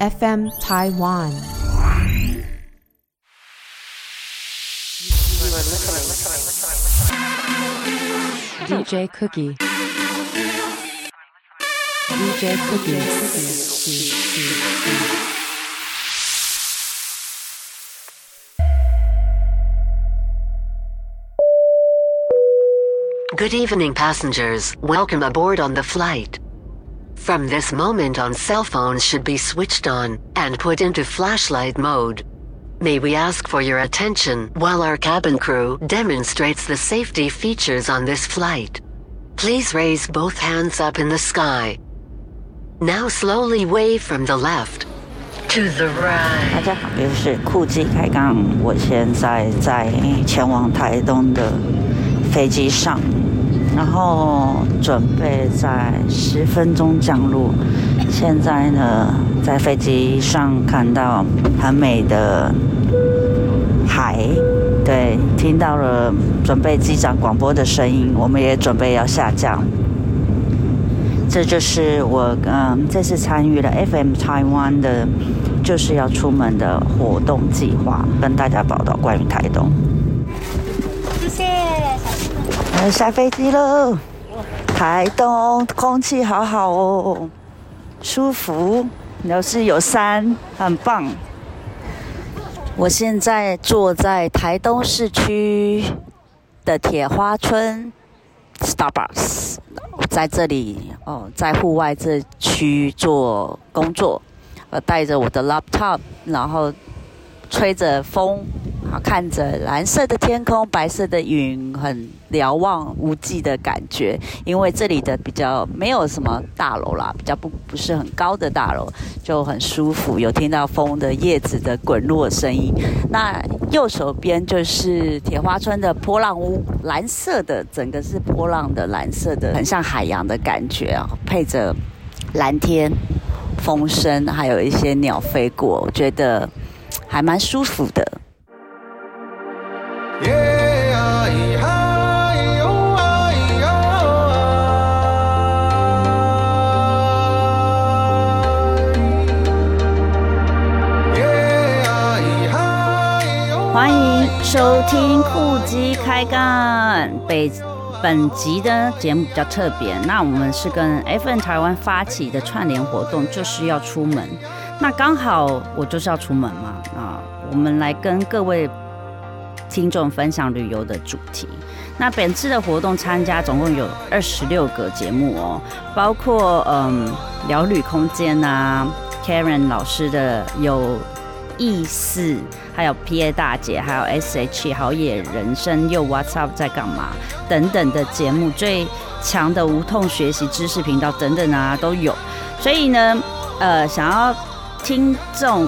FM Taiwan。DJ Cookie. DJ Cookie. Good evening, passengers. Welcome aboard on the flight. From this moment on, cell phones should be switched on and put into flashlight mode. May we ask for your attention while our cabin crew demonstrates the safety features on this flight. Please raise both hands up in the sky. Now slowly wave from the left to the 大 right. 家好，又是酷机开杠。我现在在前往台东的飞机上， 然后准备在十分钟降落。现在呢，在飞机上看到很美的海，对，听到了准备机长广播的声音，我们也准备要下降。这就是我嗯这次参与了 FM Taiwan 的，就是要出门的活动计划，跟大家报道关于台东。谢谢，下飞机喽！台东空气好好哦，舒服，又是有山，很棒。我现在坐在台东市区的铁花村 Starbucks，在这里哦，在户外这区做工作，呃，带着我的 laptop，然后吹着风，好看着蓝色的天空、白色的云，很瞭望无际的感觉。因为这里的比较没有什么大楼啦，比较不不是很高的大楼，就很舒服，有听到风的叶子的滚落声音。那右手边就是铁花村的波浪屋，蓝色的，整个是波浪的蓝色的，很像海洋的感觉啊，配着蓝天、风声，还有一些鸟飞过，我觉得还蛮舒服的。欢迎收听酷机开干。北本集的节目比较特别，那我们是跟 FN 台湾发起的串联活动，就是要出门。那刚好我就是要出门嘛，啊，我们来跟各位听众分享旅游的主题。那本次的活动参加总共有二十六个节目哦，包括嗯聊旅空间啊，Karen 老师的有意思，还有 P A 大姐，还有 S H 好野人生又 What's Up 在干嘛等等的节目，最强的无痛学习知识频道等等啊都有。所以呢，呃，想要听众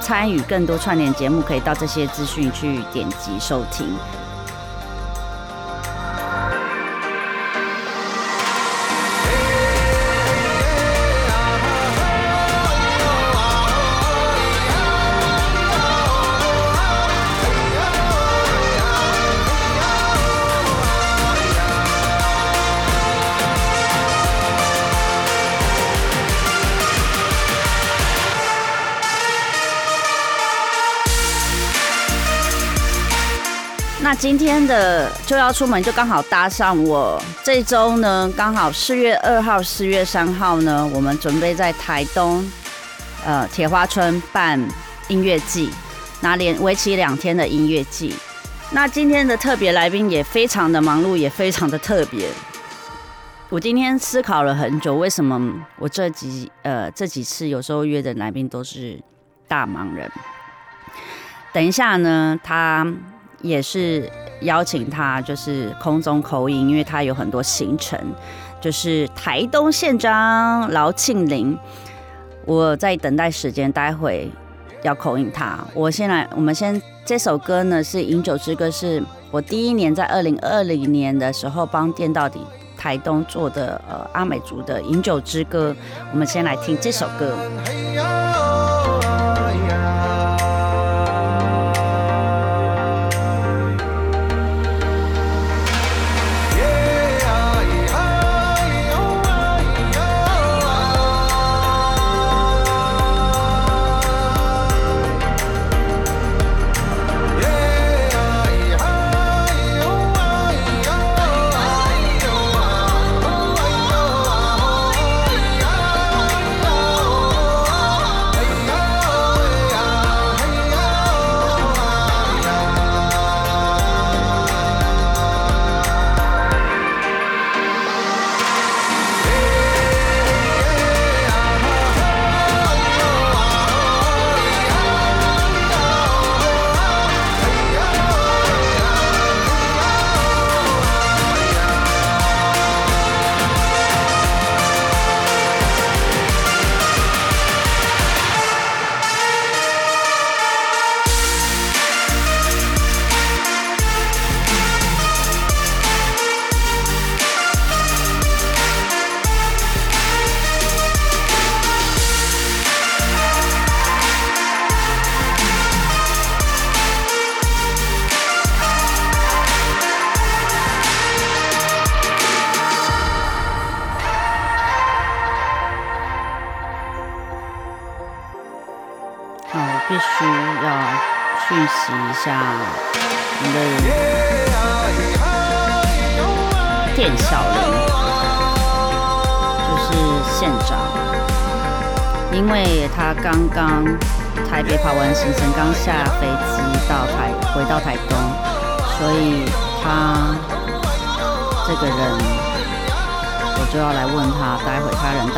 参与更多串联节目，可以到这些资讯去点击收听。那今天的就要出门，就刚好搭上我这周呢，刚好四月二号、四月三号呢，我们准备在台东呃铁花村办音乐季，那连为期两天的音乐季。那今天的特别来宾也非常的忙碌，也非常的特别。我今天思考了很久，为什么我这几呃这几次有时候约的来宾都是大忙人。等一下呢，他也是邀请他，就是空中口音，因为他有很多行程，就是台东县长劳庆林。我在等待时间，待会要口音他。我先来，我们先这首歌呢是《饮酒之歌》，是我第一年在二零二零年的时候帮电到底台东做的呃阿美族的《饮酒之歌》。我们先来听这首歌。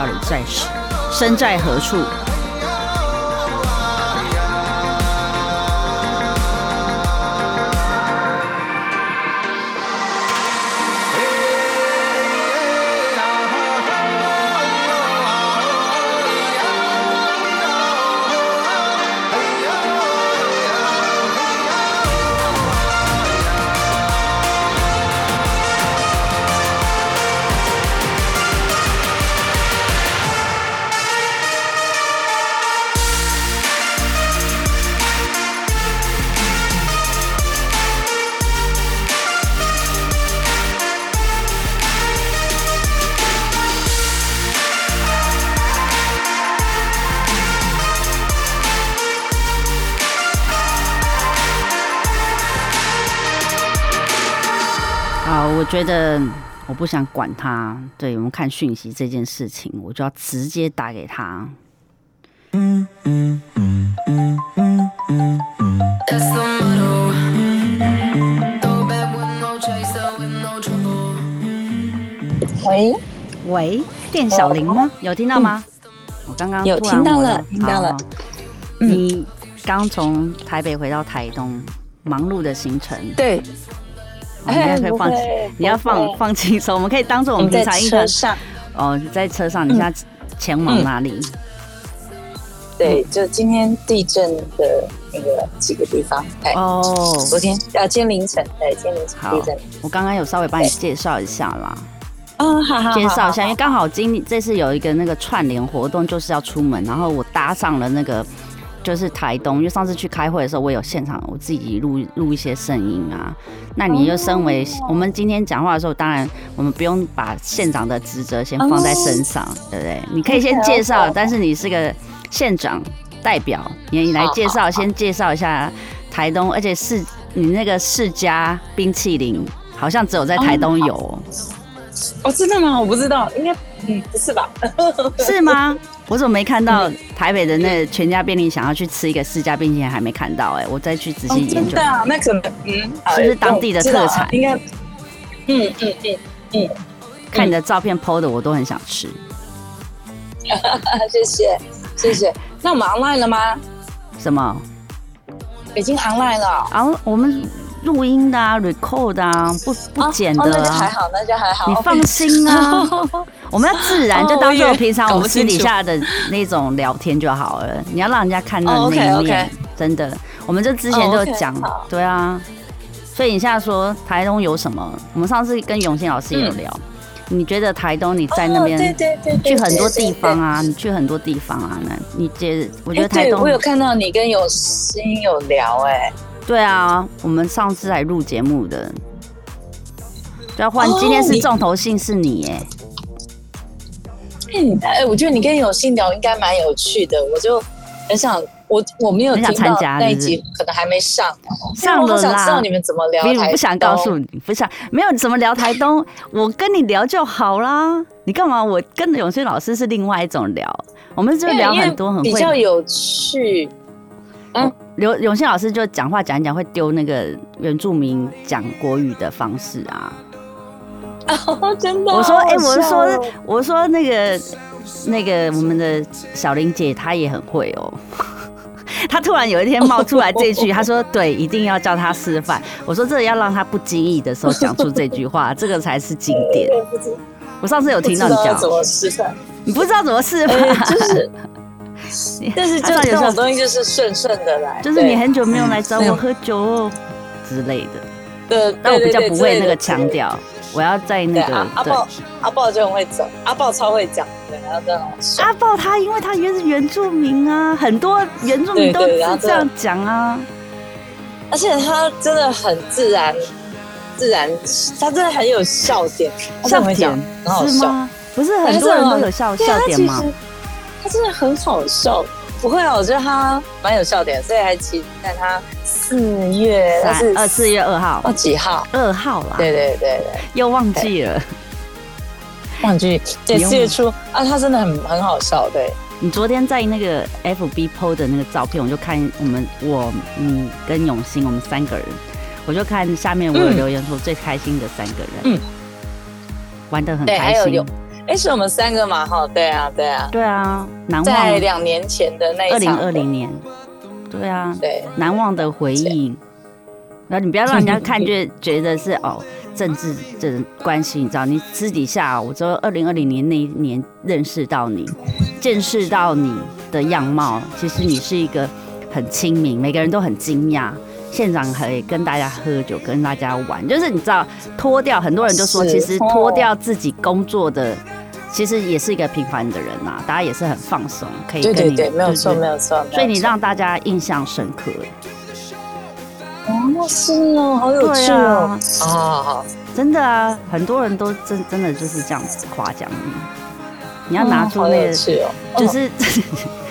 到底在身在何处？觉得我不想管他。对我们看讯息这件事情，我就要直接打给他。No chaser, with no trouble. 喂，喂，店小林吗？有听到吗？我刚刚有听到我了听到了好你刚从台北回到台东，忙碌的行程，对，我们可以放你要放放轻松，我们可以当做我们平常一个车上，哦，在车上，你现在前往哪里？对，就今天地震的那个几个地方，哎，哦，昨天啊，今天凌晨，对，今天凌晨好地震，我刚刚有稍微帮你介绍一下啦。嗯，好好，介绍一下，因为为刚好今这次有一个那个串联活动，就是要出门，然后我搭上了那个就是台东，因为上次去开会的时候，我有现场我自己录录一些声音啊。那你就身为我们今天讲话的时候，当然我们不用把县长的职责先放在身上，对不对？你可以先介绍但是你是个县长代表，你你来介绍，先介绍一下台东，而且是你那个世家冰淇淋，好像只有在台东有哦。哦，真的吗？我不知道，应该嗯不是吧？是吗？我怎么没看到台北的那全家便利想要去吃一个世家冰淇淋，还没看到哎、我再去仔哦细研究。真的啊，那可能嗯，好是不是当地的特产应该，嗯嗯嗯嗯，看你的照片 PO 的，我都很想吃。谢谢谢谢。那我们 online 了吗？什么？已经 online 了。然后我们录音的啊，record 的啊，不不剪哦，的啊。那就还好，那就还好。你放心啊，我们要自然，哦就当做平常我们私底下的那种聊天就好了。你要让人家看到哦那一面，真的。我们就之前就讲好，对啊。所以你现在说台东有什么？我们上次跟永信老师也有聊，你觉得台东你在那边哦对对对对去很多地方对啊，你去很多地方啊，那你觉得？我觉得台东我有看到你跟有心有聊哎，对啊，我们上次来录节目的，对啊，换哦今天是重头戏是你耶，嗯，哎，我觉得你跟有心聊应该蛮有趣的，我就很想，我我没有参加那一集，可能还没上，上了啦。我想知道你们怎么聊台不不想告诉你，不想。没有怎么聊台东，我跟你聊就好啦。你干嘛？我跟永轩老师是另外一种聊，我们就聊很多很比会较有趣。刘永信老师就讲话讲一讲，会丢那个原住民讲国语的方式啊。哦，真的，我说，哎、好我说我说那个那个我们的小玲姐她也很会哦。她突然有一天冒出来这句，她说：“对，一定要叫她示范。”我说：“这个要让她不经意的时候讲出这句话，这个才是经典。对不知”我上次有不听到你讲怎么示范，你不知道怎么示哎，范，就是，但是就 这种东西就是顺顺的来，就是你很久没有来嗯找我喝酒哦之类的。对，但我比较不会那个。对对腔调，我要在那个对啊，阿。豹阿豹就很会走，阿豹超会讲，对，然后这种阿豹他因为他原是原住民啊，很多原住民都是这样讲啊。而且他真的很自然，自然，他真的很有笑点，笑点很好笑。是吗？不是很多人都有笑笑点吗他？真的很好笑，不会啊，我觉得他蛮有笑点，所以还期待他四月三二四月二号哦，几号？二号啦，对对对对，又忘记了。忘记对不用四月初啊，他真的很很好笑，对，你昨天在那个 FB PO 的那个照片，我就看我们我你跟永兴我们三个人，我就看下面我有留言说最开心的三个人，嗯玩的很对，还开心哎，是我们三个嘛，哈，对啊对啊，对啊，难在忘两年前的那二零二零年，对啊，对，难忘的回忆。然后你不要让人家看就觉得是哦政治这关系，你知道，你私底下，我说二零二零年那一年认识到你，见识到你的样貌，其实你是一个很亲民，每个人都很惊讶。现场可以跟大家喝酒，跟大家玩，就是你知道脱掉，很多人就说，其实脱掉自己工作的，其实也是一个平凡的人呐、大家也是很放松，可以跟你对对对，没有错没有错，所以你让大家印象深刻。哦是哦，好有趣哦。啊。哦，好好。好，真的啊，很多人都真真的就是这样子夸奖你。你要拿出那个，就是、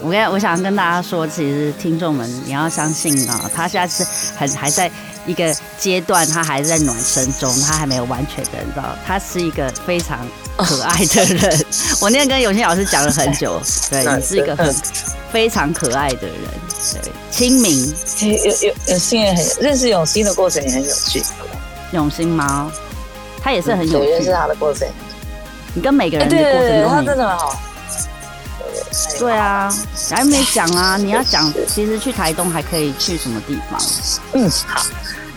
我跟我想跟大家说，其实听众们你要相信啊，他现在是很还在一个阶段，他还在暖身中，他还没有完全的，你知道，他是一个非常可爱的人。我那天跟永新老师讲了很久，对你是一个很非常可爱的人，对，亲民。有有有有心也很认识永新的过程也很有趣，永兴吗？他也是很有趣，认识，他的过程，你跟每个哎，人的过程都很真的很好，对啊，还没讲啊！你要讲，其实去台东还可以去什么地方？嗯，好。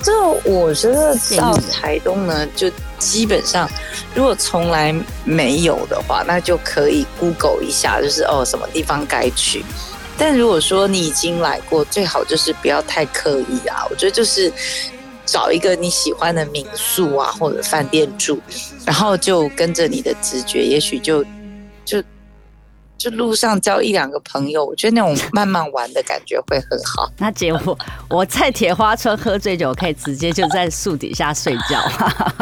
就我觉得到台东呢，就基本上如果从来没有的话，那就可以 Google 一下，就是哦什么地方该去。但如果说你已经来过，最好就是不要太刻意啊。我觉得就是找一个你喜欢的民宿啊，或者饭店住，然后就跟着你的直觉，也许就就就路上交一两个朋友，我觉得那种慢慢玩的感觉会很好。那姐我我在铁花村喝醉酒，可以直接就在树底下睡觉。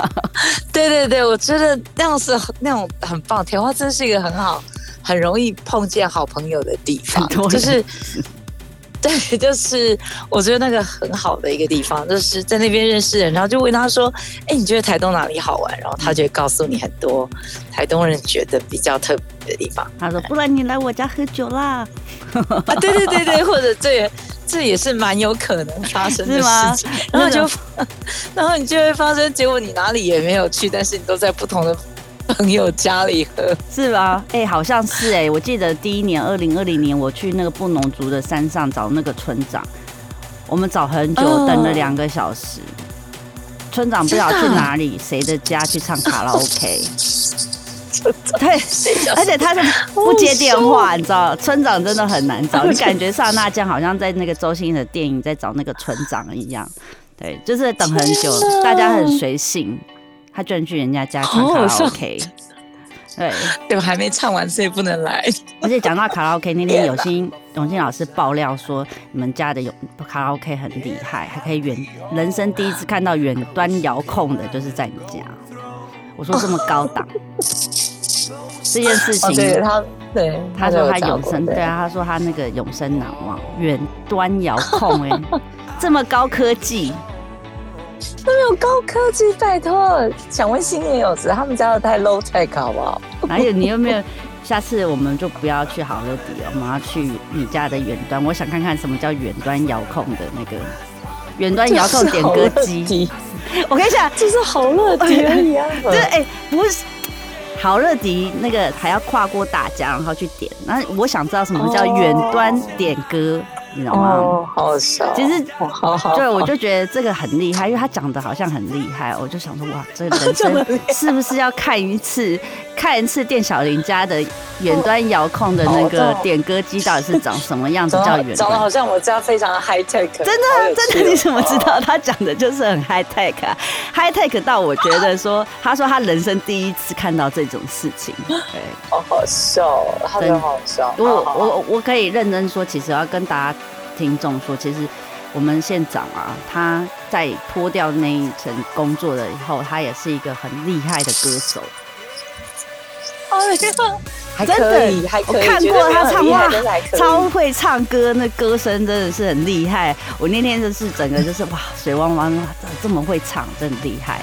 对对对，我觉得那样是那种很棒。铁花村是一个很好、很容易碰见好朋友的地方就是。对，就是我觉得那个很好的一个地方，就是在那边认识人，然后就问他说：“哎，你觉得台东哪里好玩？”然后他就告诉你很多台东人觉得比较特别的地方他说：“不然你来我家喝酒啦。啊。对对对对，或者这也这也是蛮有可能发生的是吗事情。然后就，然后你就会发生，结果你哪里也没有去，但是你都在不同的朋友家里喝。”是吧？哎、好像是哎、我记得第一年，二零二零年，我去那个布农族的山上找那个村长，我们找很久，哦等了两个小时。村长不知道去哪里，谁的家去唱卡拉 OK。对，而且他是不接电话，你知道，村长真的很难找，你感觉刹那酱好像在那个周星驰的电影在找那个村长一样。对，就是等很久，大家很随性，他居然去人家家唱卡拉 OK。对，对，我还没唱完，所以不能来。而且讲到卡拉 OK，那天有心永信老师爆料说，你们家的有卡拉 OK 很厉害，还可以远人生第一次看到远端遥控的，就是在你家。我说这么高档，这件事哦，对情，他，对，他说他永生，对啊，，他说他那个永生难忘，远端遥控，哎，这么高科技，没有高科技，拜托，想问新也有时他们家的太 low tech 好不好？还有你有没有？下次我们就不要去好乐迪了，我们要去你家的远端。我想看看什么叫远端遥控的那个远端遥控点歌机。我跟你讲，就是好乐迪而已啊。这哎、不是好乐迪那个还要跨过大家，然后去点。那我想知道什么叫远端点歌，你知道吗？哦，好笑。其实哦好好，对，我就觉得这个很厉害，因为他讲的好像很厉害，我就想说，哇，这个人生 是不是要看一次，看一次店小林家的远端遥控的那个点歌机到底是长什么样子，长叫远长得好。像我家非常的 high tech，真的，真的，你怎么知？道？他讲的就是很 high tech 啊，high tech 到我觉得说，他说他人生第一次看到这种事情。对，好好笑真的好笑。我好好好我我可以认真说，其实要跟大家听众说，其实我们县长啊，他在脱掉那一层工作了以后，他也是一个很厉害的歌手。还真可以，的还，可以。我看过他唱哇超会唱歌，那歌声真的是很厉害。我那天就是整个就是哇，水汪汪，哇这么会唱，真的厉害。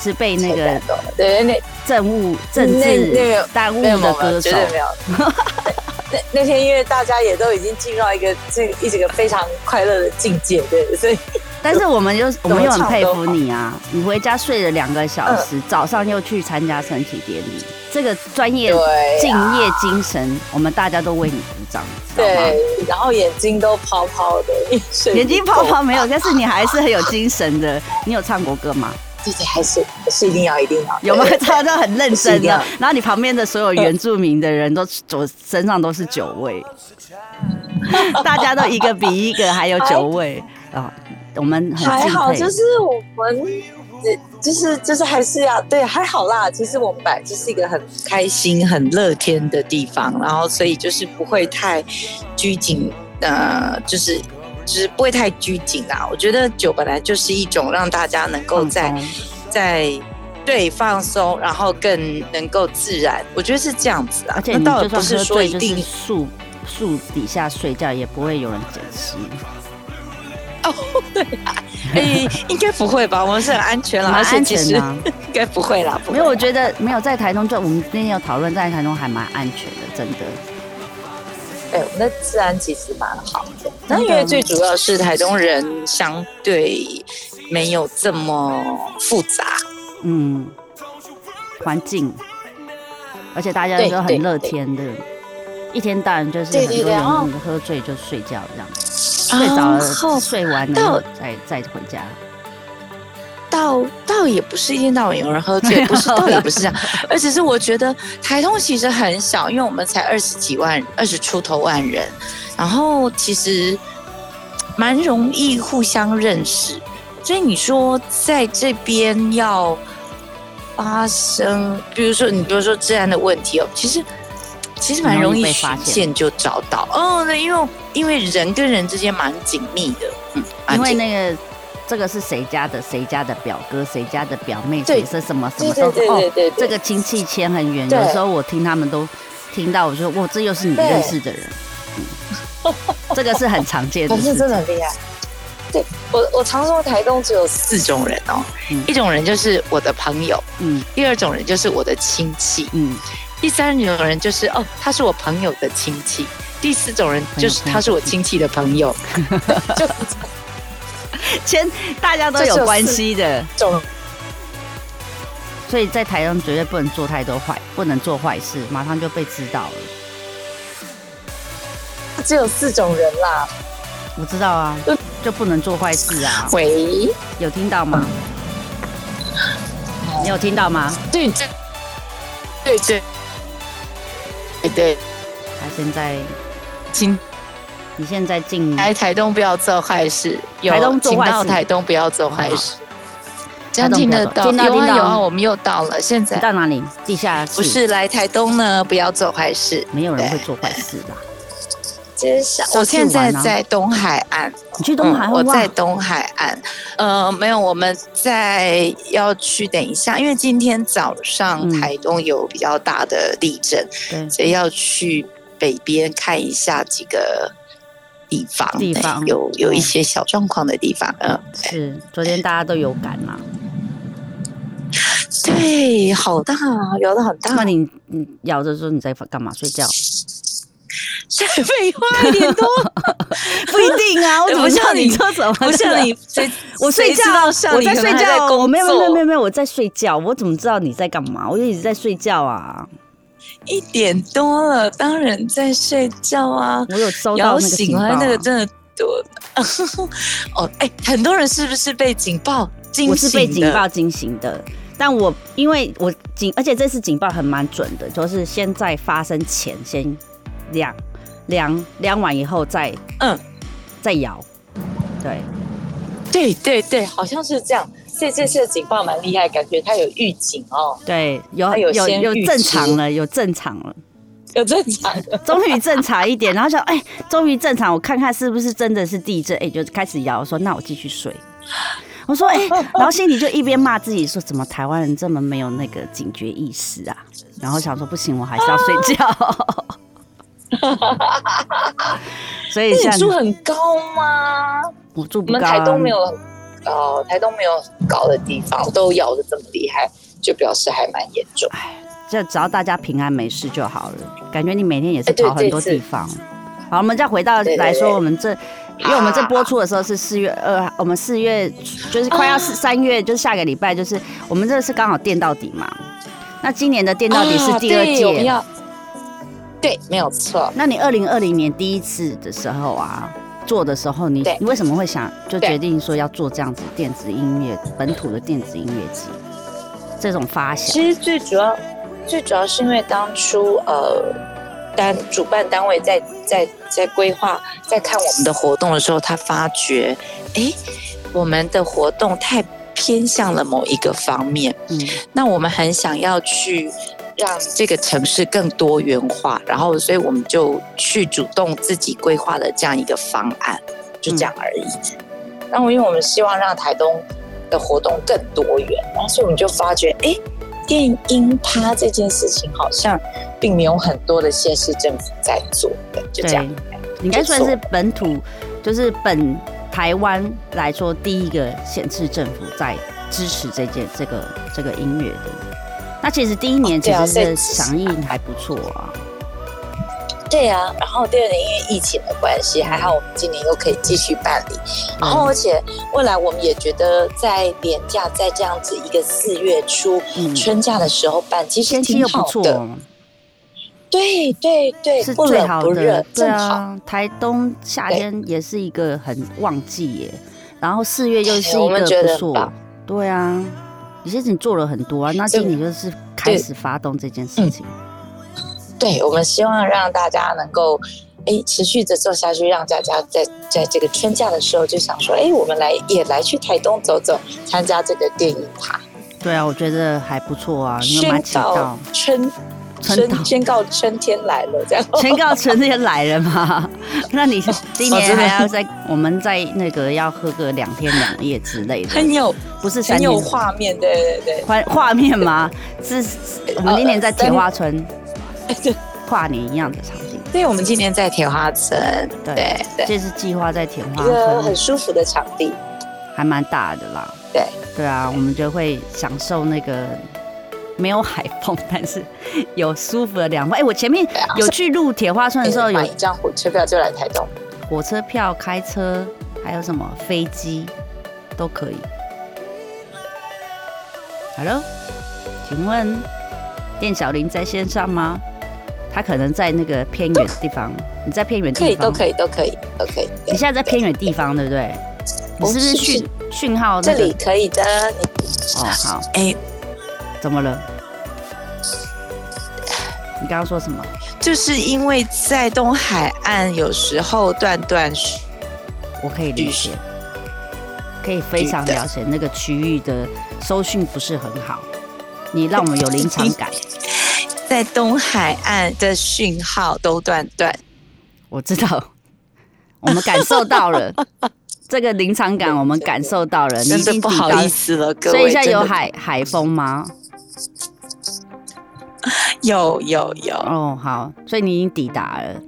是被那个对那政务政治个耽误的歌手。那 那天因为大家也都已经进入到一个这一整个非常快乐的境界，对，所以但是我们又 我们又很佩服你啊！你回家睡了两个小时，嗯早上又去参加升旗典礼，这个专业啊敬业精神，我们大家都为你鼓掌？对，然后眼睛都泡泡的，眼睛泡泡没有，但是你还是很有精神的。你有唱国歌吗？自己，还是是一定要一定要有吗对？唱到很认真的，然后你旁边的所有原住民的人都 左身上都是酒味，大家都一个比一个还有酒味啊！我们很还好，就。是我们。呃就是就是还是要对还好啦，其实我们本来就是一个很开心、很乐天的地方，然后所以就是不会太拘谨，呃，就是就是不会太拘谨啊。我觉得酒本来就是一种让大家能够在在对放松，然后更能够自然，我觉得是这样子啊。而且那你就算倒也不是说一定树树底下睡觉，也不会有人捡尸。哦，对啊，哎，应该不会吧？我们是很安全了，蛮安全的啊 应该不会啦。不会没有，我觉得没有在台东，就我们那天有讨论，在台东还蛮安全的，真的。哎，我们的治安其实蛮好的。那因为最主要是台东人相对没有这么复杂，嗯，环境，而且大家都很乐天的，一天到晚就是很多人喝醉就睡觉这样，睡着了睡完了再再回家。倒倒也不是一天到晚有人喝醉，不是，倒也不是这样，而只是我觉得台东其实很小，因为我们才二十几万，二十出头万人，然后其实蛮容易互相认识，所以你说在这边要发生，比如说你比如说治安的问题哦，其实其实蛮很容容易被发现。线就找到，哦，对，因为因为人跟人之间蛮紧密的，嗯，因为那个这个是谁家的，谁家的表哥，谁家的表妹，对谁是什么什么对对对哦这个亲戚牵很远，有时候我听他们都听到，我就说哇，这又是你对认识的人，嗯这个是很常见的 反正事情。真的很厉害。对我，我常说台东只有四种人哦，嗯。一种人就是我的朋友，嗯。第二种人就是我的亲戚，嗯，第三种人就是哦，他是我朋友的亲戚，第四种人就是他是我亲戚的朋友，就先大家都有关系的，这种所以在台上绝对不能做太多坏，不能做坏事，马上就被知道了。只有四种人啦。我知道啊嗯，就不能做坏事啊。喂，有听到吗？你有听到吗？对对对对对对，他现在，请你现在进来台东不要做坏事，有台东做坏事请到台东不要做坏事。这样听得到？听到听到有啊我们又到了。现在到哪里？地下室不是来台东呢，不要做坏事。没有人会做坏事的。接下我现在在东海岸，你去东海嗯我在东海岸。呃，没有，我们在要去等一下，因为今天早上嗯台东有比较大的地震，对所以要去北边看一下几个地方，地方对有有一些小状况的地方。嗯，是昨天大家都有感嘛？对，好大，摇的很大那。你你咬着说你在干嘛？睡觉？废话一点多，不一定啊，我怎么知道不像你做什么？不像你，睡 我睡觉我在睡觉，我没有没有没有没有，我在睡觉，我怎么知道你在干嘛？我就一直在睡觉啊，一点多了，当然在睡觉啊。我有收到摇那个警报、啊醒了，那个真的多。哦，哎，很多人是不是被警报惊醒我是被警报惊醒的，但我因为我警，而且这次警报很蛮准的，就是先在发生前先量量量完以后再嗯，再摇，对，对对对，好像是这样。这这次的警报蛮厉害，感觉它有预警哦，对，有有有有正常了，有正常了，有正常的。终于正常一点。然后想，哎，终于正常，我看看是不是真的是地震，哎，就开始摇，说那我继续睡。我说哎、然后心里就一边骂自己说，怎么台湾人这么没有那个警觉意识啊？然后想说不行，我还是要睡觉。所以像那你住很高吗？我住不高、啊，我们台东没有很高，台东没有很高的地方都摇的这么厉害，就表示还蛮严重。就只要大家平安没事就好了。感觉你每天也是跑很多地方。好，我们再回到来说，对我们这，因为我们这播出的时候是四月二，我们四月就是快要是三月，就是下个礼拜，就是我们这是刚好电到底嘛。那今年的电到底是第二届，要对，没有错。那你二零二零年第一次的时候啊，做的时候，你对你为什么会想就决定说要做这样子电子音乐本土的电子音乐季这种发想？其实最主要，最主要是因为当初呃，单主办单位在在在规划、在看我们的活动的时候，他发觉，哎，我们的活动太偏向了某一个方面，嗯那我们很想要去让这个城市更多元化，然后所以我们就去主动自己规划了这样一个方案，就这样而已。然后因为我们希望让台东的活动更多元，然后所以我们就发觉，哎，电音趴这件事情好像并没有很多的县市政府在做的，就这样。应该算是本土，就是本台湾来说第一个县市政府在支持这件这个这个音乐的。那其实第一年其实是响应还不错啊。对啊，然后第二年因为疫情的关系，还好我们今年又可以继续办理。然后而且未来我们也觉得在年假在这样子一个四月初、嗯春假的时候办，其实天气挺又不错，好的。对对对，是最好的，，对。啊。台东夏天也是一个很旺季耶，然后四月又是一个不错，对啊。你其实你做了很多啊，那今年就是开始发动这件嗯事情。对，我们希望让大家能够。哎，持续的做下去，让大家在在这个春假的时候就想说，哎，我们来也来去台东走走，参加这个电影趴，对啊，我觉得还不错啊，你有蛮宣期待告。春春宣告春天来了，这样。宣告春天来了吗？那你 今年还要在我们在那个要喝个两天两夜之类的，很有不是很有画面，对对对。画画面吗？是是 我们今年在铁花村跨年一样的场景，对，我们今年在铁花村，对对对，这是计划在铁花村很，舒服的场地，还蛮大的啦。对对啊，我们就会享受那个没有海风，但是有舒服的凉风。哎、我前面有去录铁花村的时候，有买一张火车票就来台东。火车票、开车，还有什么飞机都可以。Hello，请问店小林在线上吗？他可能在那个偏远地方，你在偏远地方可以，方，都可以，都可以，都可以。你现在在偏远地方，对不对？你是不是是讯讯号那这？里可以的。哦，好，哎，怎么了？你刚刚说什么？就是因为在东海岸有时候断断续，我可以理解，可以非常了解那个区域的收讯不是很好，你让我们有临场感。在东海岸的讯号都断断。我知道，我们感受到了 这个临场感，我们感受到了。你已真的经不好意，思了，各位。所以现在有海海风吗？有有有，哦，好，所以你已经抵达了。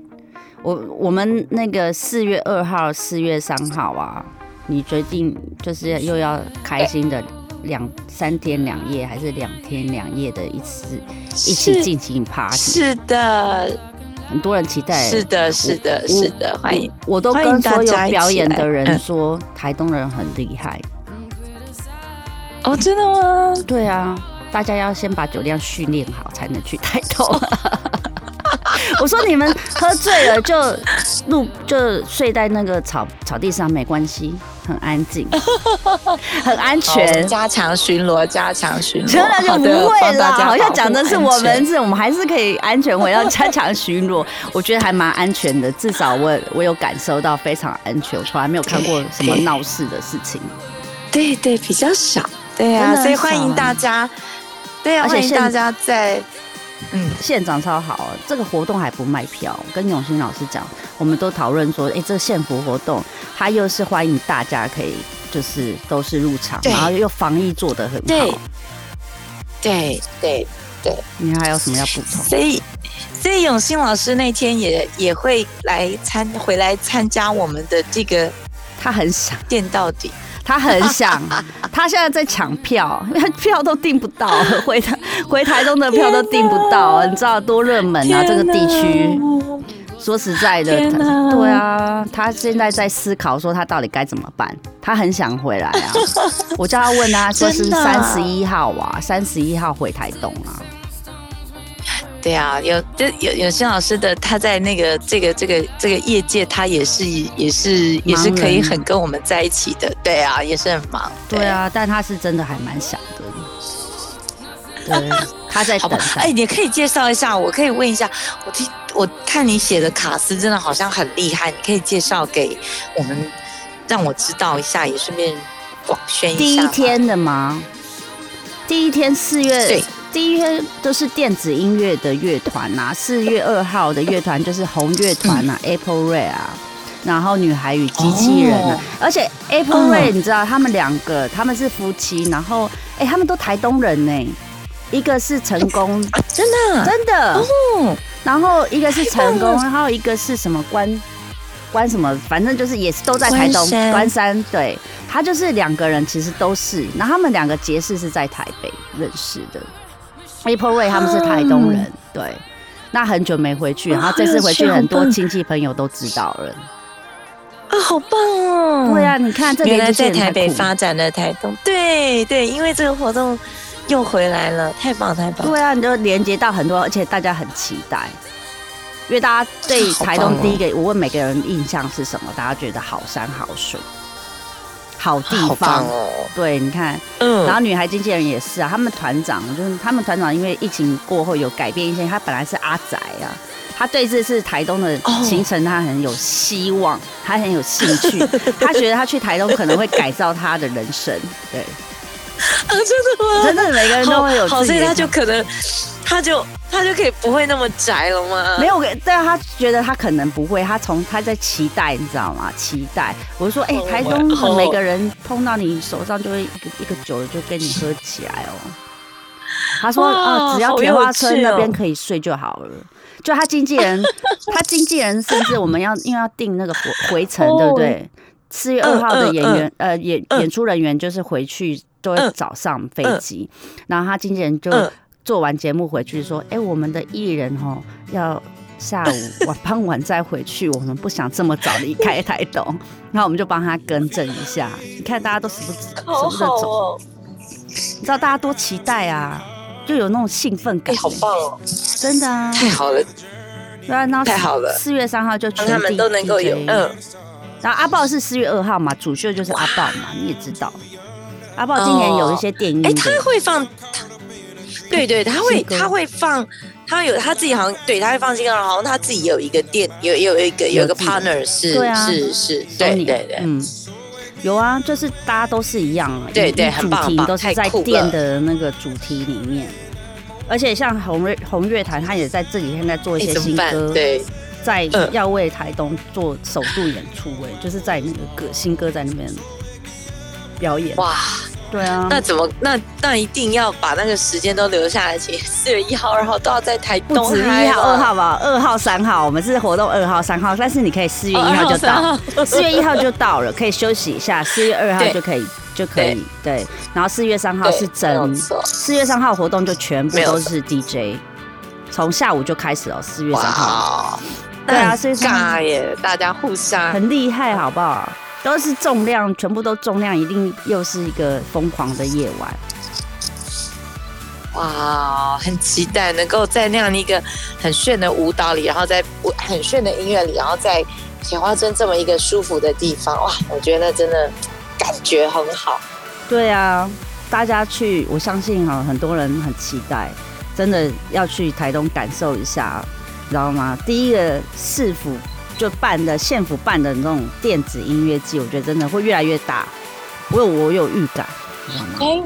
我我们那个四月二号、四月三号啊，你决定就是又要开心的两三天两夜，还是两天两夜的一次一起是进行 party？是的，很多人期待。是的，是的，是的，欢迎。我都跟所有表演的来人嗯说，台东人很厉害。哦，真的吗？对啊，大家要先把酒量训练好，才能去抬头。我说你们喝醉了就路就睡在那个草草地上没关系，很安静，很安全。加强巡逻，加强巡逻。真的就不会啦，帮大家好像讲的是我们是，我们还是可以安全我要加强巡逻，我觉得还蛮安全的，至少我我有感受到非常安全，我从来没有看过什么闹事的事情。对对比较少，对啊，所以欢迎大家，对啊，而且现欢迎大家在嗯县长超好，这个活动还不卖票。跟永新老师讲，我们都讨论说，哎、这个县服活动，它又是欢迎大家可以就是都是入场，然后又防疫做得很对好。对对对，你还有什么要补充？所以所以永新老师那天也也会来参回来参加我们的这个他很想，见到底。他很想，他现在在抢票，因为票都订不到，回台回台东的票都订不到，你知道多热门啊，这个地区。说实在的，对啊，他现在在思考说他到底该怎么办。他很想回来啊，我叫他问他 说是三十一号啊，三十一号回台东啊。对啊，有这有有些老师的他在那个这个这个这个业界，他也是也是也是可以很跟我们在一起的。对啊，也是很忙。对，啊，但他是真的还蛮想的。对，他在好吧等。哎，待。你可以介绍一下，我可以问一下，我听我看你写的卡斯真的好像很厉害，你可以介绍给我们，让我知道一下，也顺便广宣一下。第一，天的吗？第一天四月对，第一天都是电子音乐的乐团呐。四月二号的乐团就是红乐团呐、a p p l e Ray 啊，然后女孩与机器人啊，哦。而且 Apple Ray 嗯。你知道他们两个他们是夫妻，然后哎、他们都台东人呢，一个是成功，真的真的，哦，然后一个是成功，然后一个是什么关关什么，反正就是也是都在台东关山。关山，对，他就是两个人其实都是，然后他们两个结识是在台北认识的，April Ray 他们是台东人，对，那很久没回去，然后这次回去很多亲戚朋友都知道了，啊，好棒哦！对啊，你看这原来在台北发。展的台东，对对，因为这个活动又回来了，太棒太棒！对啊，你就连接到很多，而且大家很期待，因为大家对台东第一个，我问每个人印象是什么，大家觉得好山好水，好地方棒。哦，对，你看，嗯然后女孩经纪人也是啊，他们团长就是他们团长，因为疫情过后有改变一些，他本来是阿宅啊。他对这次台东的哦行程，他很有希望，他很有兴趣，他觉得他去台东可能会改造他的人生。对，啊，真的吗？真的每个人都会有好，所以他自己的想就可能，他就他就可以不会那么宅了吗？没有，我给对啊，他觉得他可能不会，他从他在期待，你知道吗？期待。我就说，哎、哦台东哦每个人碰到你手上就会一个一个酒就跟你喝起来哦。他说，哇哦，只要好有铁花村那边可以睡就好了。就他经纪人，他经纪人甚至我们要因为要订那个回回程，哦对不对？四月二号的演员，呃，演嗯演出人员就是回去都会嗯早上飞机，然后他经纪人就嗯做完节目回去说：“哎、我们的艺人哦要下午晚傍晚再回去，我们不想这么早离开台东。”然后我们就帮他更正一下。你看大家都舍不舍好不得走，你知道大家多期待啊，就有那种兴奋哎、感、好棒哦，真的啊！太好了，对啊，然后太好了四月三号就全地让他们都能够有嗯。然后阿豹是四月二号嘛，主秀就是阿豹嘛，你也知道。阿豹今年有一些电音哎、的，他会放，对对，他会他会放，他有他自己好像对，他会放新歌，好像他自己有一个店，有有有一个有一个 partner 是对啊是是，对对对，嗯，有啊，就是大家都是一样啊，对对很棒很棒题都是在店的那个主题里面。而且像红乐红乐团，他也在这几天在做一哎些？新歌，对，在嗯要为台东做首度演出，哎，就是在那个歌新歌在那边表演。哇，对啊，那怎么那那一定要把那个时间都留下来，其实四月一号、二号都要在台不东止一号、二号吧，二号、三号，我们是活动二号、三号，但是你可以四月一哦号就到，号 四月一号就到了，可以休息一下，四月二号就可以就可以对，然后四月三号是对没有整，四月三号活动就全部都是 DJ，从下午就开始了，四月三号。哇，对啊所以说尬耶，大家互相。很厉害，好不好？都是重量，全部都重量，一定又是一个疯狂的夜晚。哇，很期待能够在那样一个很炫的舞蹈里，然后在很炫的音乐里，然后在铁花村这么一个舒服的地方，哇，我觉得真的感觉很好。对啊，大家去，我相信哈，很多人很期待，真的要去台东感受一下，你知道吗？第一个市府就办的县府办的那种电子音乐季，我觉得真的会越来越大，我有我有预感，你知道吗？哎，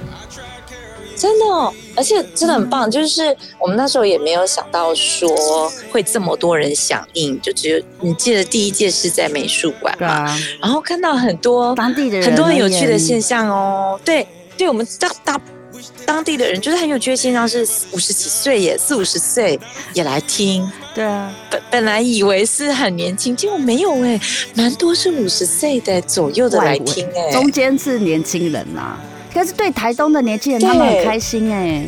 真的哦，而且真的很棒，就是我们那时候也没有想到说会这么多人响应，就只有你记得第一届是在美术馆嘛，啊，然后看到很多当地的人很多很有趣的现现象哦。对，对我们当当当地的人，就是很有趣的现象是五十几岁也，四五十岁也来听。对啊，本本来以为是很年轻，结果没有哎，蛮多是五十岁的左右的来听哎。中间是年轻人呐、但是对台东的年轻人，他们很开心哎、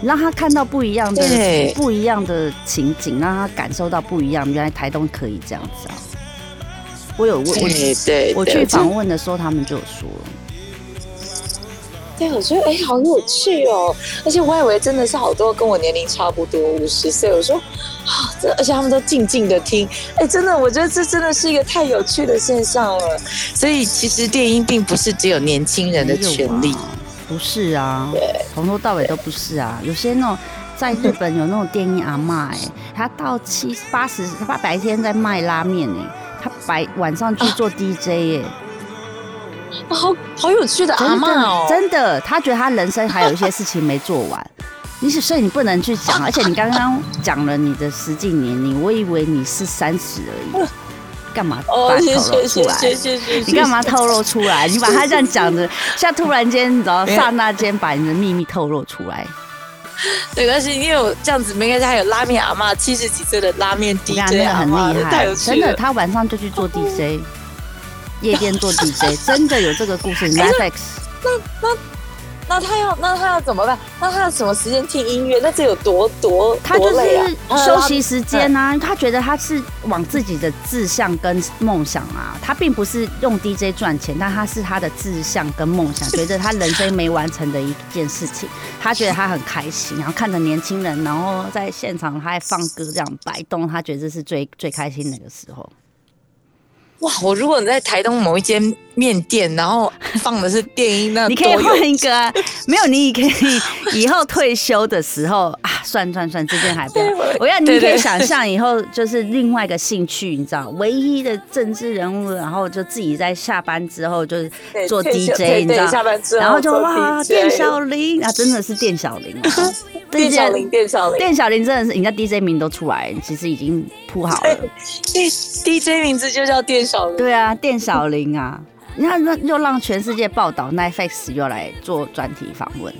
你让他看到不一样的对不一样的情景，让他感受到不一样。原来台东可以这样子啊！我有我我对对，我去访问的时候，他们就有说，对，我觉得哎、好有趣哦！而且我以为真的是好多跟我年龄差不多，五十岁。我说啊，这而且他们都静静的听，哎、真的，我觉得这真的是一个太有趣的现象了。所以其实电音并不是只有年轻人的权利，啊不是啊，从头到尾都不是啊。有些那种在日本有那种电音阿嬷哎、他到七八十，他白天在卖拉面哎、他白晚上去做 DJ 哎、啊好好有趣的阿真的嬷哦，真的，他觉得他人生还有一些事情没做完。你是所以你不能去讲，而且你刚刚讲了你的实际年龄，我以为你是三十而已，干嘛把透露出来？你干嘛透露出来？你把他这样讲的，像突然间，你知道，刹那间把你的秘密透露出来。没关系因为我这样子，没关系，还有拉面阿妈，七十几岁的拉面 DJ 那个很阿嬷，厉害太有，趣真的，他晚上就去做 DJ，夜店做 DJ，真的有这个故事。Netflix 那他要那他要怎么办？那他要什么时间听音乐？那这有多多他就是休息时间啊，他觉得他是往自己的志向跟梦想啊，他并不是用 DJ 赚钱，但他是他的志向跟梦想，觉得他人生没完成的一件事情，他觉得他很开心，然后看着年轻人，然后在现场他还放歌这样摆动，他觉得这是最最开心的一个时候。哇！我如果你在台东某一间面店，然后放的是电音，那 你可以换一个啊，没有，你可以以后退休的时候啊，算算算，这件还不要。我要你可以想象以后就是另外一个兴趣，你知道，唯一的政治人物，然后就自己在下班之后就是 做 DJ，你知道？下班之，后然后就哇店小林啊，真的是店小林啊，店小林，店小林，店小林真的是，人家 DJ 名都出来，其实已经铺好了。D DJ 名字就叫店小林。对啊，店小林啊，你看那又让全世界报道，Netflix 又来做专题访问，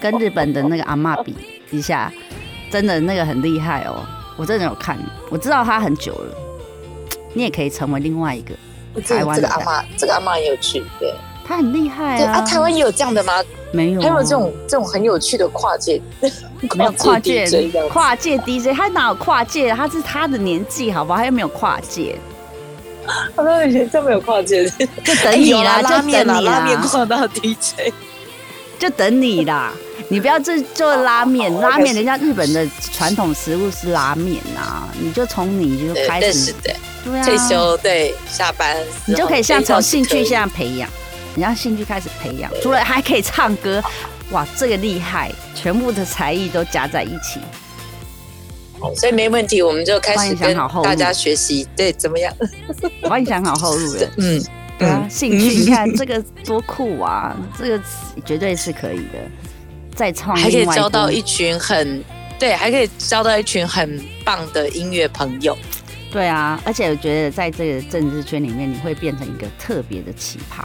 跟日本的那个阿嬷比一下，真的那个很厉害哦，我真的有看，我知道他很久了，你也可以成为另外一个，台湾的这个阿嬷，这个阿嬷很有趣，对他很厉害啊。对啊，台湾也有这样的吗？没有啊，还有这种这种很有趣的跨界？没有跨界跨界 DJ，他哪有跨界？他是他的年纪，好不好？他又没有跨界，好像以前真没有跨界，就等你啦，就等你拉面啦，跨到 DJ。就等你啦。你不要这做拉面，拉面人家日本的传统食物是拉面啊，你就从你就对，开始对啊，退休对下班，你就可以像从兴趣下。现在培养，你让兴趣开始培养，除了还可以唱歌，哇，这个厉害，全部的才艺都加在一起。所以没问题，我们就开始跟你想好后路大家学习，对，怎么样？我 帮你想好后路了。嗯，对啊，嗯兴趣，你看这个多酷啊！这个绝对是可以的。再创还可以交到一群很对，还可以交到一群很棒的音乐朋友。对啊，而且我觉得在这个政治圈里面，你会变成一个特别的奇葩。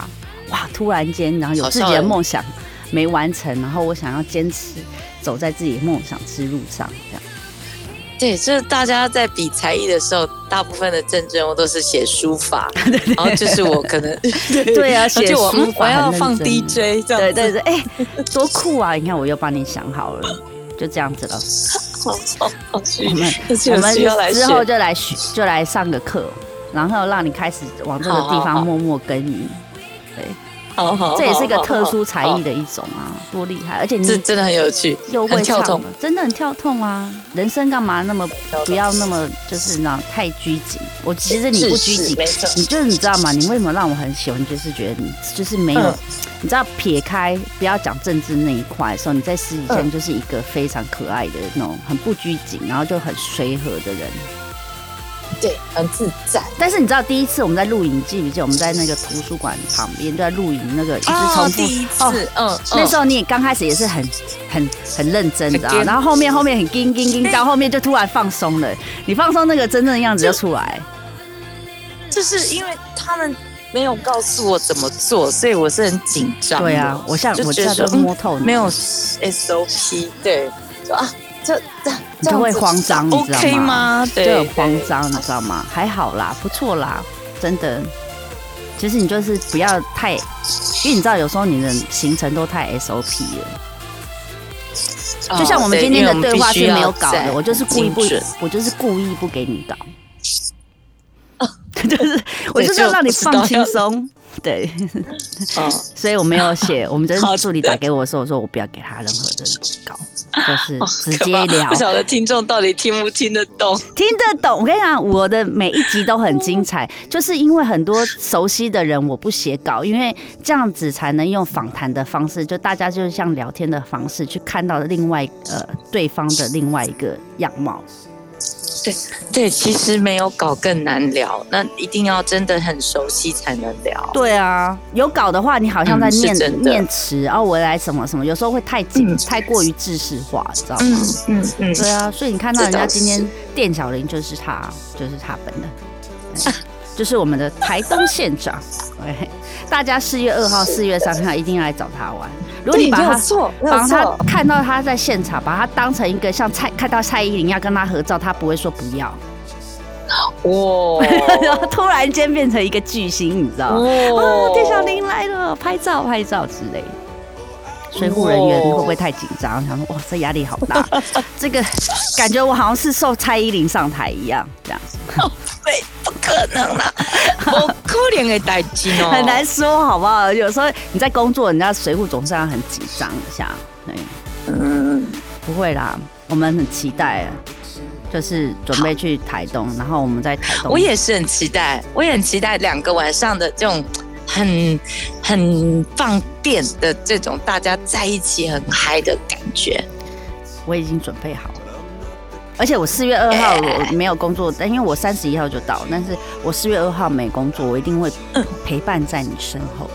哇，突然间，然后有自己的梦想没完成，然后我想要坚持走在自己梦想之路上，这样。对，就是大家在比才艺的时候，大部分的政治人物都是写书法，然后就是我可能 对啊 写书法我要放 DJ 这样子，对对对，哎、多酷啊！你看，我又帮你想好了，就这样子了。好好好我们我们之后。就来学，就来上个课，然后让你开始往这个地方默默耕耘。好好，这也是一个特殊才艺。的一种啊，多厉害！而且你真的很有趣，又会跳动，真的很跳痛啊！人生干嘛那么不要那么就是那太拘谨？我其实你不拘谨你就是你知道吗？你为什么让我很喜欢？就是觉得你就是没有，嗯你知道撇开不要讲政治那一块的时候，你在私底下嗯就是一个非常可爱的那种很不拘谨，然后就很随和的人。对，很自在。但是你知道第一次我们在录影，记不记得我们在那个图书馆旁边就在录影，那个一直重复。第一次，哦嗯，那时候你也刚开始也是很很很认真的、啊，然后后面后面很叮叮叮，到后面就突然放松了。你放松那个真正的样子就出来。就是因为他们没有告诉我怎么做，所以我是很紧张的。对啊，我像就我现在都觉得摸透你，没有 SOP，对，就啊，这这你就会慌张，你知道 OK 吗？就对，很慌张，你知道吗？还好啦，不错啦，真的。其实你就是不要太，因为你知道有时候你的行程都太 SOP 了。哦就像我们今天的对话是没有搞的，我就是故意不我就是故意不给你搞，就是 我就是要让你放轻松，对，哦，所以我没有写。我们的好的助理打给我的时候，我说我不要给他任何的稿，就是直接聊不，晓得听众到底听不听得懂。听得懂。我跟你讲，我的每一集都很精彩，就是因为很多熟悉的人我不写稿，因为这样子才能用访谈的方式，就大家就是像聊天的方式去看到另外呃对方的另外一个样貌。对对，其实没有稿更难聊，那一定要真的很熟悉才能聊。对啊，有稿的话，你好像在念、念词，然后我来什么什么，有时候会太紧、嗯太过于制式化，你知道吗？嗯嗯嗯，对啊，所以你看到人家今天店小林就是他，就是他本人，对 就是我们的台东县长。对，大家四月二号、四月三号一定要来找他玩。如果你把他帮他。看到他在现场，把他当成一个像蔡看到蔡依林要跟他合照，他不会说不要，哇，然后突然间变成一个巨星，你知道吗？哦，店小林来了，拍照拍照之类的。水护人员会不会太紧张？想说哇，这压力好大，这个感觉我好像是受蔡依林上台一样，这样能啦，我可怜的代金哦，很难说，好不好？有时候你在工作，人家水护总是要很紧张一下，对，嗯，不会啦，我们很期待，就是准备去台东，然后我们在台东，我也是很期待，我也很期待两个晚上的这种很很放电的这种大家在一起很嗨的感觉。我已经准备好了。而且我四月二号我没有工作，但因为我三十一号就到，但是我四月二号没工作，我一定会陪伴在你身后。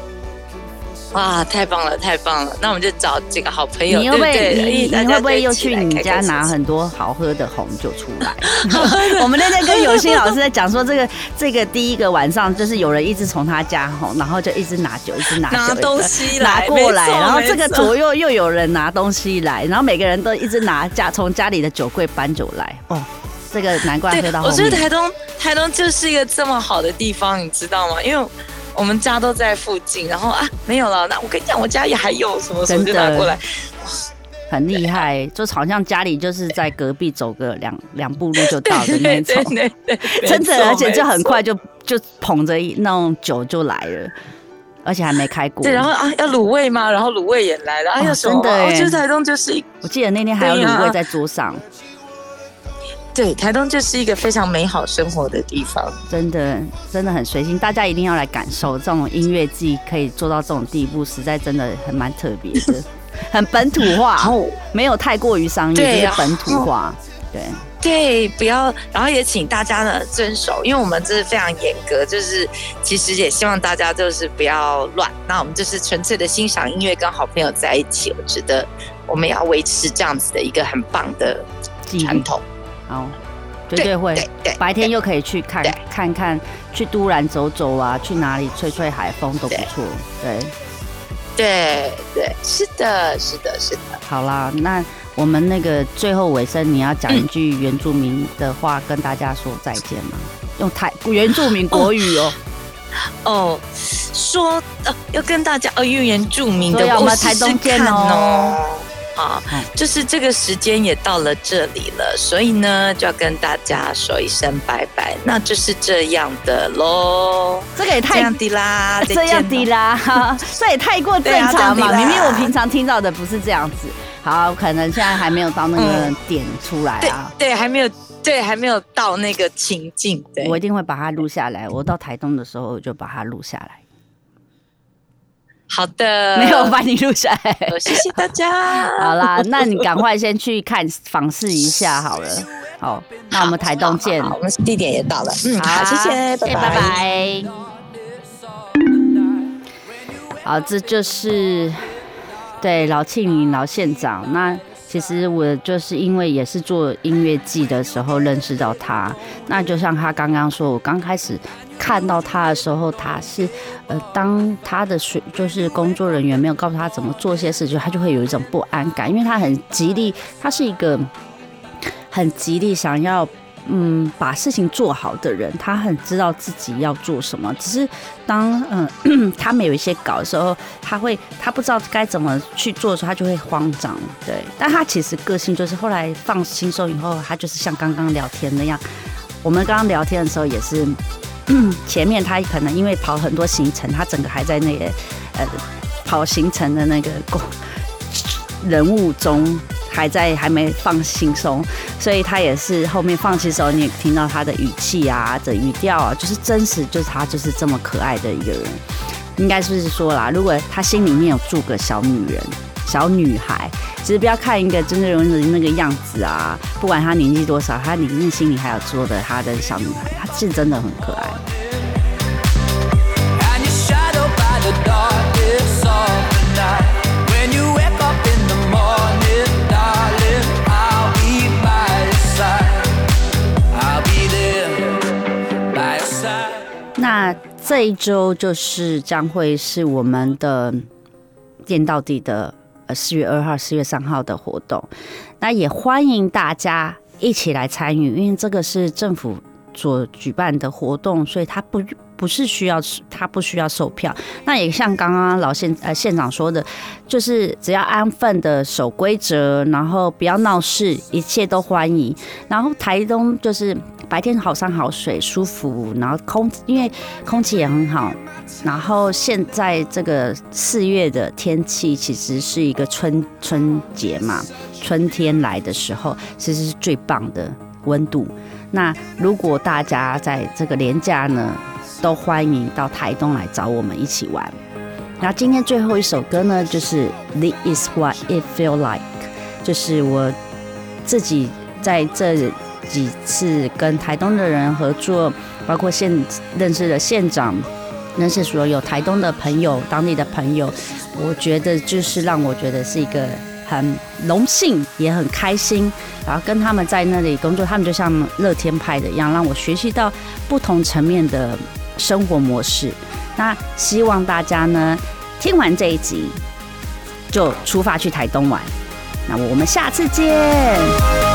哇，太棒了，太棒了！那我们就找几个好朋友，你会不会对不对你会不会又去你家拿很多好喝的红酒出来？我们那天跟有心老师在讲说，这个这个第一个晚上就是有人一直从他家吼，然后就一直拿酒，一直拿酒，拿东西来拿过来，然后这个左右又有人拿东西来，然后每个人都一直拿家从家里的酒柜搬酒来。哦，这个难怪对喝到，我觉得面。台东台东就是一个这么好的地方，你知道吗？因为我们家都在附近，然后啊没有了，那我跟你讲，我家也还有什么什么就真的拿过来，很厉害，就好像家里就是在隔壁走个两两步路就到的那对对种，对对，真的，而且就很。快就就捧着一那种酒就来了，而且还没开过。对，然后啊，要卤味吗？然后卤味也来了，哎哦呀，什么？真的耶我觉得台东就是一我记得那天还有卤味在桌上，对台东就是一个非常美好生活的地方。真的真的很随性，大家一定要来感受这种音乐季可以做到这种地步，实在真的很蛮特别的，很本土化，后没有太过于商业，就是本土化。对，对，不要，然后也请大家呢遵守，因为我们这是非常严格，就是其实也希望大家就是不要乱。那我们就是纯粹的欣赏音乐，跟好朋友在一起，我觉得我们要维持这样子的一个很棒的传统。好，绝对会。对对，白天又可以去看看看，去都兰走走啊，去哪里吹吹海风都不错。对，对对，是的，是的，是的。好啦，那我们那个最后尾声，你要讲一句原住民的话跟大家说再见吗？用台原住民国语哦，哦，说呃要跟大家哦，因为原住民的，我们台东见哦哦。啊嗯，就是这个时间也到了这里了，所以呢，就要跟大家说一声拜拜，那就是这样的喽，这个也太这样的啦，再这样见的啦，这也太过正常嘛！这样的啦明明我平常听到的不是这样子，好，可能现在还没有到那个嗯点出来对啊。对，还没有对，还没有到那个情境，对，我一定会把它录下来。我到台东的时候，我就把它录下来。好的，没有把你录下来。呃谢谢大家。好啦，那你赶快先去看访视一下好了。好，那我们台东见。好，我们地点也到了。嗯，好，谢谢，拜拜拜。好，这就是对老庆云老县长。那其实我就是因为也是做音乐季的时候认识到他。那就像他刚刚说，我刚开始看到他的时候，他是呃，当他的水就是工作人员没有告诉他怎么做些事就，他就会有一种不安感，因为他很极力，他是一个很极力想要。嗯，把事情做好的人，他很知道自己要做什么。只是当嗯 他们有一些搞的时候，他会他不知道该怎么去做的时候，他就会慌张。对，但他其实个性就是后来放轻松以后，他就是像刚刚聊天那样。我们刚刚聊天的时候也是，前面他可能因为跑很多行程，他整个还在那个呃跑行程的那个工人物中。还在还没放轻松，所以他也是后面放弃的时候，你也听到他的语气啊、的语调啊，就是真实，就是他就是这么可爱的一个人。应该是不是说啦，如果他心里面有住个小女人、小女孩，其实不要看一个真正容人的那个样子啊，不管他年纪多少，他里面心里还有住的他的小女孩，他是真的很可爱。这一周就是将会是我们的电到底的呃四月二号、四月三号的活动，那也欢迎大家一起来参与，因为这个是政府所举办的活动，所以它不不是需要他不需要售票。那也像刚刚老县呃县长说的，就是只要安分的守规则，然后不要闹事，一切都欢迎。然后台东就是白天好山好水，舒服，然后空因为空气也很好。然后现在这个四月的天气其实是一个春春节嘛，春天来的时候其实是最棒的温度。那如果大家在这个年假呢，都欢迎到台东来找我们一起玩。那今天最后一首歌呢，就是《This Is What It Feel Like》，就是我自己在这几次跟台东的人合作，包括县认识的县长，认识所有台东的朋友、当地的朋友，我觉得就是让我觉得是一个很荣幸，也很开心。然后跟他们在那里工作，他们就像乐天派的一样，让我学习到不同层面的生活模式。那希望大家呢听完这一集，就出发去台东玩。那我们下次见。